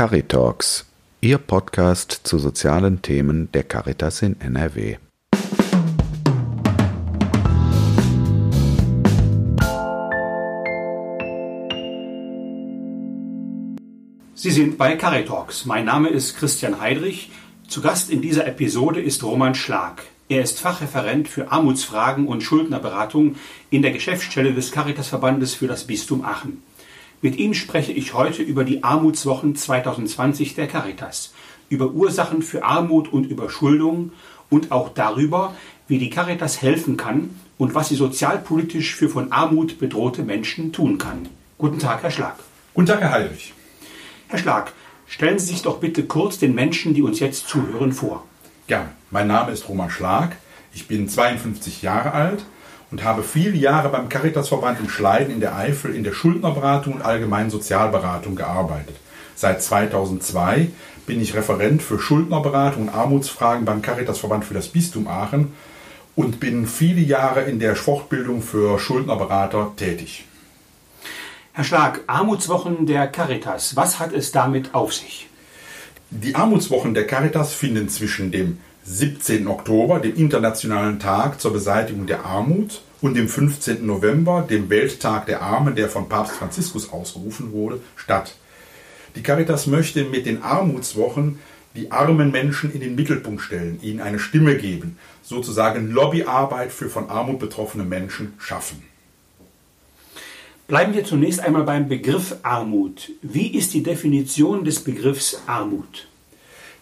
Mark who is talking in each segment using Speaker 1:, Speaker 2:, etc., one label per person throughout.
Speaker 1: Caritalks, Ihr Podcast zu sozialen Themen der Caritas in NRW.
Speaker 2: Sie sind bei Caritalks. Mein Name ist Christian Heidrich. Zu Gast in dieser Episode ist Roman Schlag. Er ist Fachreferent für Armutsfragen und Schuldnerberatung in der Geschäftsstelle des Caritasverbandes für das Bistum Aachen. Mit ihm spreche ich heute über die Armutswochen 2020 der Caritas, über Ursachen für Armut und Überschuldung und auch darüber, wie die Caritas helfen kann und was sie sozialpolitisch für von Armut bedrohte Menschen tun kann. Guten Tag, Herr Schlag.
Speaker 3: Guten Tag, Herr Heidrich.
Speaker 2: Herr Schlag, stellen Sie sich doch bitte kurz den Menschen, die uns jetzt zuhören, vor.
Speaker 3: Gerne. Mein Name ist Roman Schlag. Ich bin 52 Jahre alt und habe viele Jahre beim Caritasverband in Schleiden in der Eifel in der Schuldnerberatung und allgemeinen Sozialberatung gearbeitet. Seit 2002 bin ich Referent für Schuldnerberatung und Armutsfragen beim Caritasverband für das Bistum Aachen und bin viele Jahre in der Fortbildung für Schuldnerberater tätig.
Speaker 2: Herr Schlag, Armutswochen der Caritas, was hat es damit auf sich?
Speaker 3: Die Armutswochen der Caritas finden zwischen dem 17. Oktober, dem Internationalen Tag zur Beseitigung der Armut, und dem 15. November, dem Welttag der Armen, der von Papst Franziskus ausgerufen wurde, statt. Die Caritas möchte mit den Armutswochen die armen Menschen in den Mittelpunkt stellen, ihnen eine Stimme geben, sozusagen Lobbyarbeit für von Armut betroffene Menschen schaffen.
Speaker 2: Bleiben wir zunächst einmal beim Begriff Armut. Wie ist die Definition des Begriffs Armut?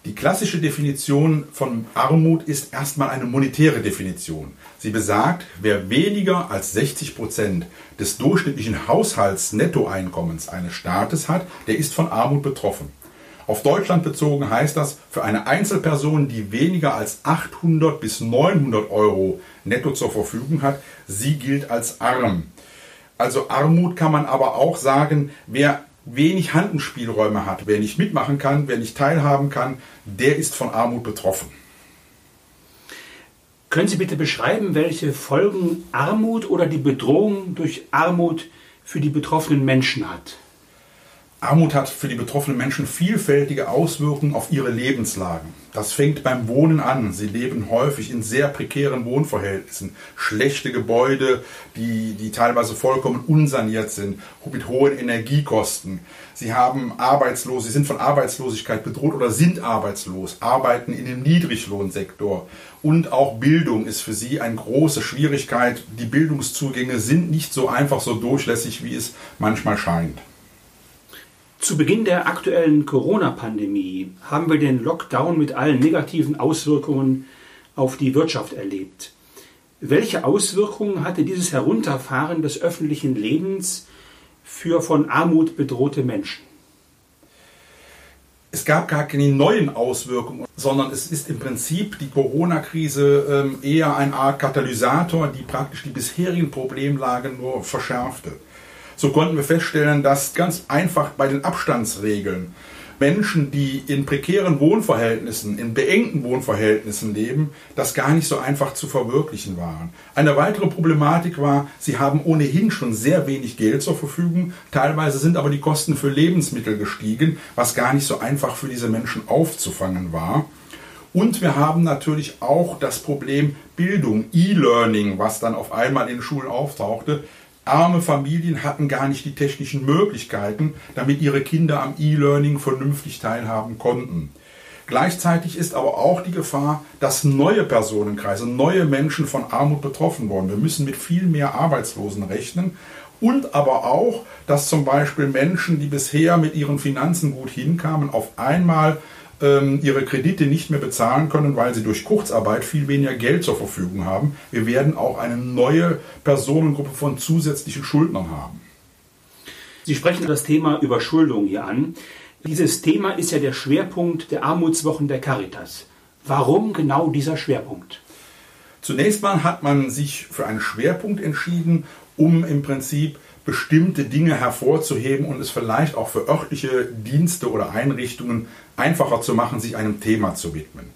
Speaker 3: Die klassische Definition von Armut ist erstmal eine monetäre Definition. Sie besagt, wer weniger als 60 Prozent des durchschnittlichen Haushaltsnettoeinkommens eines Staates hat, der ist von Armut betroffen. Auf Deutschland bezogen heißt das, für eine Einzelperson, die weniger als 800 bis 900 Euro netto zur Verfügung hat, sie gilt als arm. Also Armut kann man aber auch sagen, wer wenig Handlungsspielräume hat. Wer nicht mitmachen kann, wer nicht teilhaben kann, der ist von Armut betroffen.
Speaker 2: Können Sie bitte beschreiben, welche Folgen Armut oder die Bedrohung durch Armut für die betroffenen Menschen hat?
Speaker 3: Armut hat für die betroffenen Menschen vielfältige Auswirkungen auf ihre Lebenslagen. Das fängt beim Wohnen an. Sie leben häufig in sehr prekären Wohnverhältnissen. Schlechte Gebäude, die, die teilweise vollkommen unsaniert sind, mit hohen Energiekosten. Sie haben arbeitslos, sie sind von Arbeitslosigkeit bedroht oder sind arbeitslos, arbeiten in dem Niedriglohnsektor. Und auch Bildung ist für sie eine große Schwierigkeit. Die Bildungszugänge sind nicht so einfach, so durchlässig, wie es manchmal scheint.
Speaker 2: Zu Beginn der aktuellen Corona-Pandemie haben wir den Lockdown mit allen negativen Auswirkungen auf die Wirtschaft erlebt. Welche Auswirkungen hatte dieses Herunterfahren des öffentlichen Lebens für von Armut bedrohte Menschen?
Speaker 3: Es gab gar keine neuen Auswirkungen, sondern es ist im Prinzip die Corona-Krise ähm, eher eine Art Katalysator, die praktisch die bisherigen Problemlagen nur verschärfte. So konnten wir feststellen, dass ganz einfach bei den Abstandsregeln Menschen, die in prekären Wohnverhältnissen, in beengten Wohnverhältnissen leben, das gar nicht so einfach zu verwirklichen waren. Eine weitere Problematik war, sie haben ohnehin schon sehr wenig Geld zur Verfügung, teilweise sind aber die Kosten für Lebensmittel gestiegen, was gar nicht so einfach für diese Menschen aufzufangen war. Und wir haben natürlich auch das Problem Bildung, E-Learning, was dann auf einmal in Schulen auftauchte. Arme Familien hatten gar nicht die technischen Möglichkeiten, damit ihre Kinder am E-Learning vernünftig teilhaben konnten. Gleichzeitig ist aber auch die Gefahr, dass neue Personenkreise, neue Menschen von Armut betroffen wurden. Wir müssen mit viel mehr Arbeitslosen rechnen und aber auch, dass zum Beispiel Menschen, die bisher mit ihren Finanzen gut hinkamen, auf einmal ihre Kredite nicht mehr bezahlen können, weil sie durch Kurzarbeit viel weniger Geld zur Verfügung haben. Wir werden auch eine neue Personengruppe von zusätzlichen Schuldnern haben.
Speaker 2: Sie sprechen das Thema Überschuldung hier an. Dieses Thema ist ja der Schwerpunkt der Armutswochen der Caritas. Warum genau dieser Schwerpunkt?
Speaker 3: Zunächst mal hat man sich für einen Schwerpunkt entschieden, um im Prinzip bestimmte Dinge hervorzuheben und es vielleicht auch für örtliche Dienste oder Einrichtungen einfacher zu machen, sich einem Thema zu widmen.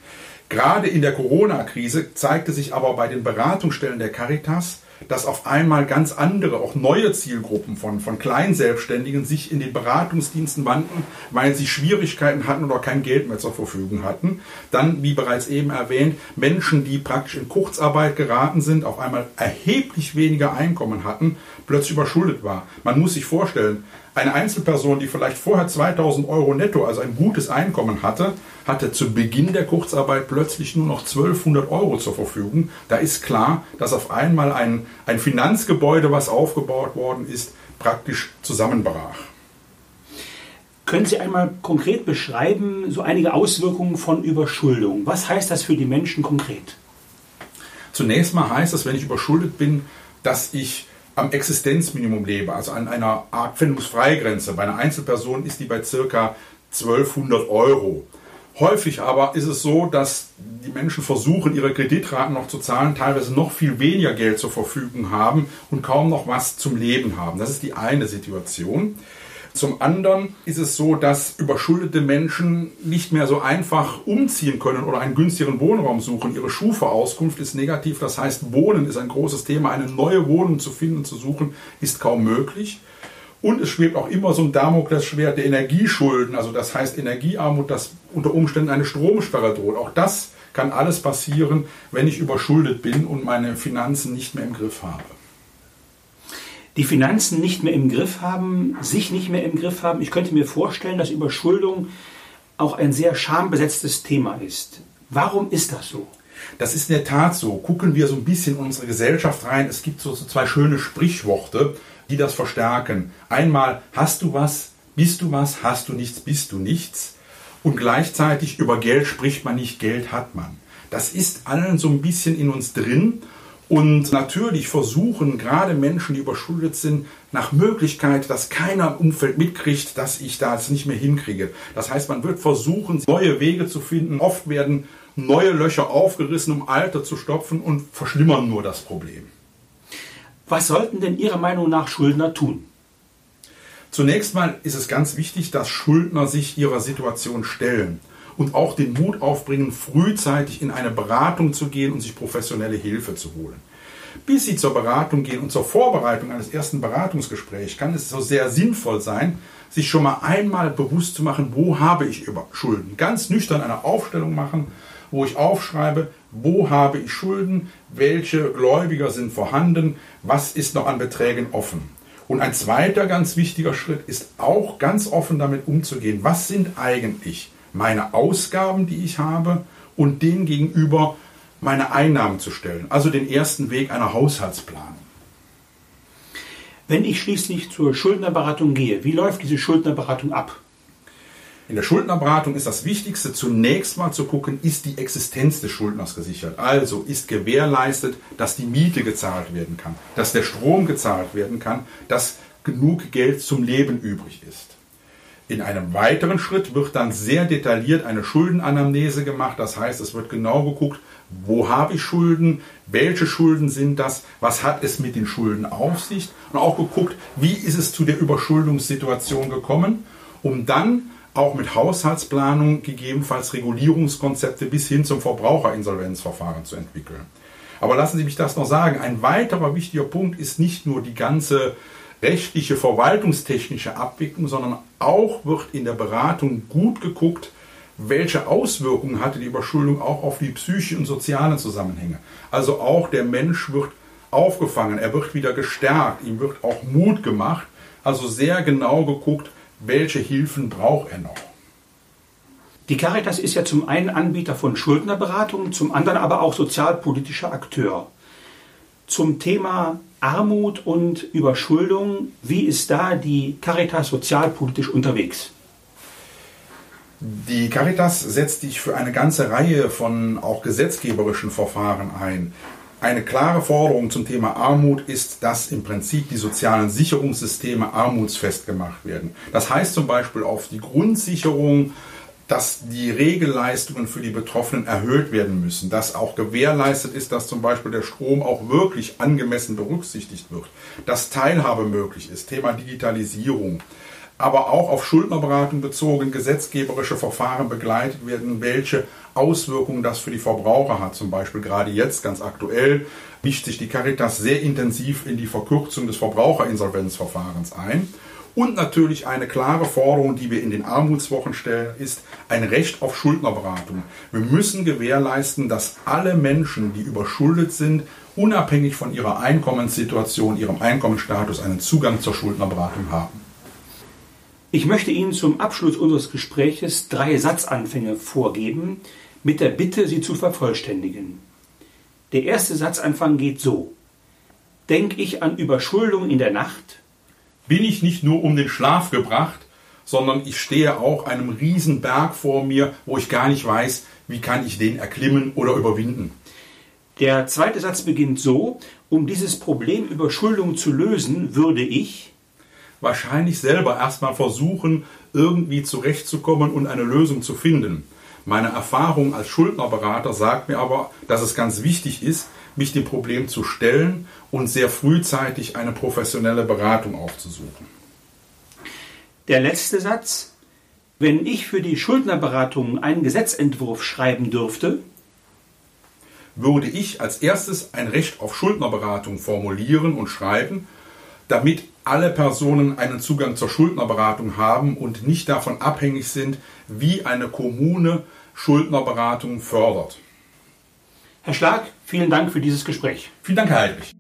Speaker 3: Gerade in der Corona-Krise zeigte sich aber bei den Beratungsstellen der Caritas, dass auf einmal ganz andere, auch neue Zielgruppen von, von Kleinselbstständigen sich in den Beratungsdiensten wandten, weil sie Schwierigkeiten hatten oder kein Geld mehr zur Verfügung hatten. Dann, wie bereits eben erwähnt, Menschen, die praktisch in Kurzarbeit geraten sind, auf einmal erheblich weniger Einkommen hatten, plötzlich überschuldet war. Man muss sich vorstellen, eine Einzelperson, die vielleicht vorher 2000 Euro netto, also ein gutes Einkommen hatte, hatte zu Beginn der Kurzarbeit plötzlich nur noch 1200 Euro zur Verfügung. Da ist klar, dass auf einmal ein, ein Finanzgebäude, was aufgebaut worden ist, praktisch zusammenbrach.
Speaker 2: Können Sie einmal konkret beschreiben, so einige Auswirkungen von Überschuldung? Was heißt das für die Menschen konkret?
Speaker 3: Zunächst mal heißt das, wenn ich überschuldet bin, dass ich am Existenzminimum lebe, also an einer Art Findungsfreigrenze. Bei einer Einzelperson ist die bei circa 1200 Euro. Häufig aber ist es so, dass die Menschen versuchen, ihre Kreditraten noch zu zahlen, teilweise noch viel weniger Geld zur Verfügung haben und kaum noch was zum Leben haben. Das ist die eine Situation. Zum anderen ist es so, dass überschuldete Menschen nicht mehr so einfach umziehen können oder einen günstigeren Wohnraum suchen. Ihre Schufa-Auskunft ist negativ, das heißt, Wohnen ist ein großes Thema. Eine neue Wohnung zu finden, zu suchen, ist kaum möglich. Und es schwebt auch immer so ein Damoklesschwert der Energieschulden, also das heißt Energiearmut, dass unter Umständen eine Stromsperre droht. Auch das kann alles passieren, wenn ich überschuldet bin und meine Finanzen nicht mehr im Griff habe
Speaker 2: die Finanzen nicht mehr im Griff haben, sich nicht mehr im Griff haben. Ich könnte mir vorstellen, dass Überschuldung auch ein sehr schambesetztes Thema ist. Warum ist das so?
Speaker 3: Das ist in der Tat so. Gucken wir so ein bisschen in unsere Gesellschaft rein. Es gibt so, zwei schöne Sprichworte, die das verstärken. Einmal, hast du was, bist du was, hast du nichts, bist du nichts. Und gleichzeitig über Geld spricht man nicht, Geld hat man. Das ist allen so ein bisschen in uns drin und natürlich versuchen gerade Menschen, die überschuldet sind, nach Möglichkeit, dass keiner im Umfeld mitkriegt, dass ich das nicht mehr hinkriege. Das heißt, man wird versuchen, neue Wege zu finden. Oft werden neue Löcher aufgerissen, um alte zu stopfen und verschlimmern nur das Problem.
Speaker 2: Was sollten denn Ihrer Meinung nach Schuldner tun?
Speaker 3: Zunächst mal ist es ganz wichtig, dass Schuldner sich ihrer Situation stellen und auch den Mut aufbringen, frühzeitig in eine Beratung zu gehen und sich professionelle Hilfe zu holen. Bis Sie zur Beratung gehen und zur Vorbereitung eines ersten Beratungsgesprächs kann es so sehr sinnvoll sein, sich schon mal einmal bewusst zu machen, wo habe ich über Schulden. Ganz nüchtern eine Aufstellung machen, wo ich aufschreibe, wo habe ich Schulden, welche Gläubiger sind vorhanden, was ist noch an Beträgen offen. Und ein zweiter ganz wichtiger Schritt ist auch ganz offen damit umzugehen. Was sind eigentlich meine Ausgaben, die ich habe, und denen gegenüber meine Einnahmen zu stellen. Also den ersten Weg einer Haushaltsplanung.
Speaker 2: Wenn ich schließlich zur Schuldnerberatung gehe, wie läuft diese Schuldnerberatung ab?
Speaker 3: In der Schuldnerberatung ist das Wichtigste zunächst mal zu gucken, ist die Existenz des Schuldners gesichert. Also ist gewährleistet, dass die Miete gezahlt werden kann, dass der Strom gezahlt werden kann, dass genug Geld zum Leben übrig ist. In einem weiteren Schritt wird dann sehr detailliert eine Schuldenanamnese gemacht. Das heißt, es wird genau geguckt, wo habe ich Schulden, welche Schulden sind das, was hat es mit den Schulden auf sich und auch geguckt, wie ist es zu der Überschuldungssituation gekommen, um dann auch mit Haushaltsplanung gegebenenfalls Regulierungskonzepte bis hin zum Verbraucherinsolvenzverfahren zu entwickeln. Aber lassen Sie mich das noch sagen, ein weiterer wichtiger Punkt ist nicht nur die ganze rechtliche, verwaltungstechnische Abwicklung, sondern auch wird in der Beratung gut geguckt, welche Auswirkungen hatte die Überschuldung auch auf die psychischen und sozialen Zusammenhänge. Also auch der Mensch wird aufgefangen, er wird wieder gestärkt, ihm wird auch Mut gemacht. Also sehr genau geguckt, welche Hilfen braucht er noch.
Speaker 2: Die Caritas ist ja zum einen Anbieter von Schuldnerberatungen, zum anderen aber auch sozialpolitischer Akteur. Zum Thema Armut und Überschuldung. Wie ist da die Caritas sozialpolitisch unterwegs?
Speaker 3: Die Caritas setzt sich für eine ganze Reihe von auch gesetzgeberischen Verfahren ein. Eine klare Forderung zum Thema Armut ist, dass im Prinzip die sozialen Sicherungssysteme armutsfest gemacht werden. Das heißt zum Beispiel auf die Grundsicherung dass die Regelleistungen für die Betroffenen erhöht werden müssen, dass auch gewährleistet ist, dass zum Beispiel der Strom auch wirklich angemessen berücksichtigt wird, dass Teilhabe möglich ist, Thema Digitalisierung, aber auch auf Schuldnerberatung bezogen gesetzgeberische Verfahren begleitet werden, welche Auswirkungen das für die Verbraucher hat. Zum Beispiel gerade jetzt ganz aktuell mischt sich die Caritas sehr intensiv in die Verkürzung des Verbraucherinsolvenzverfahrens ein. Und natürlich eine klare Forderung, die wir in den Armutswochen stellen, ist ein Recht auf Schuldnerberatung. Wir müssen gewährleisten, dass alle Menschen, die überschuldet sind, unabhängig von ihrer Einkommenssituation, ihrem Einkommensstatus, einen Zugang zur Schuldnerberatung haben.
Speaker 2: Ich möchte Ihnen zum Abschluss unseres Gespräches drei Satzanfänge vorgeben, mit der Bitte, sie zu vervollständigen. Der erste Satzanfang geht so. Denk ich an Überschuldung in der Nacht,
Speaker 3: bin ich nicht nur um den Schlaf gebracht, sondern ich stehe auch einem riesen Berg vor mir, wo ich gar nicht weiß, wie kann ich den erklimmen oder überwinden.
Speaker 2: Der zweite Satz beginnt so, um dieses Problem Überschuldung zu lösen, würde ich
Speaker 3: wahrscheinlich selber erstmal versuchen, irgendwie zurechtzukommen und eine Lösung zu finden. Meine Erfahrung als Schuldnerberater sagt mir aber, dass es ganz wichtig ist, mich dem Problem zu stellen und sehr frühzeitig eine professionelle Beratung aufzusuchen.
Speaker 2: Der letzte Satz. Wenn ich für die Schuldnerberatung einen Gesetzentwurf schreiben dürfte,
Speaker 3: würde ich als erstes ein Recht auf Schuldnerberatung formulieren und schreiben, damit alle Personen einen Zugang zur Schuldnerberatung haben und nicht davon abhängig sind, wie eine Kommune Schuldnerberatung fördert.
Speaker 2: Herr Schlag, Vielen Dank für dieses Gespräch.
Speaker 3: Vielen Dank, Herr Heidrich.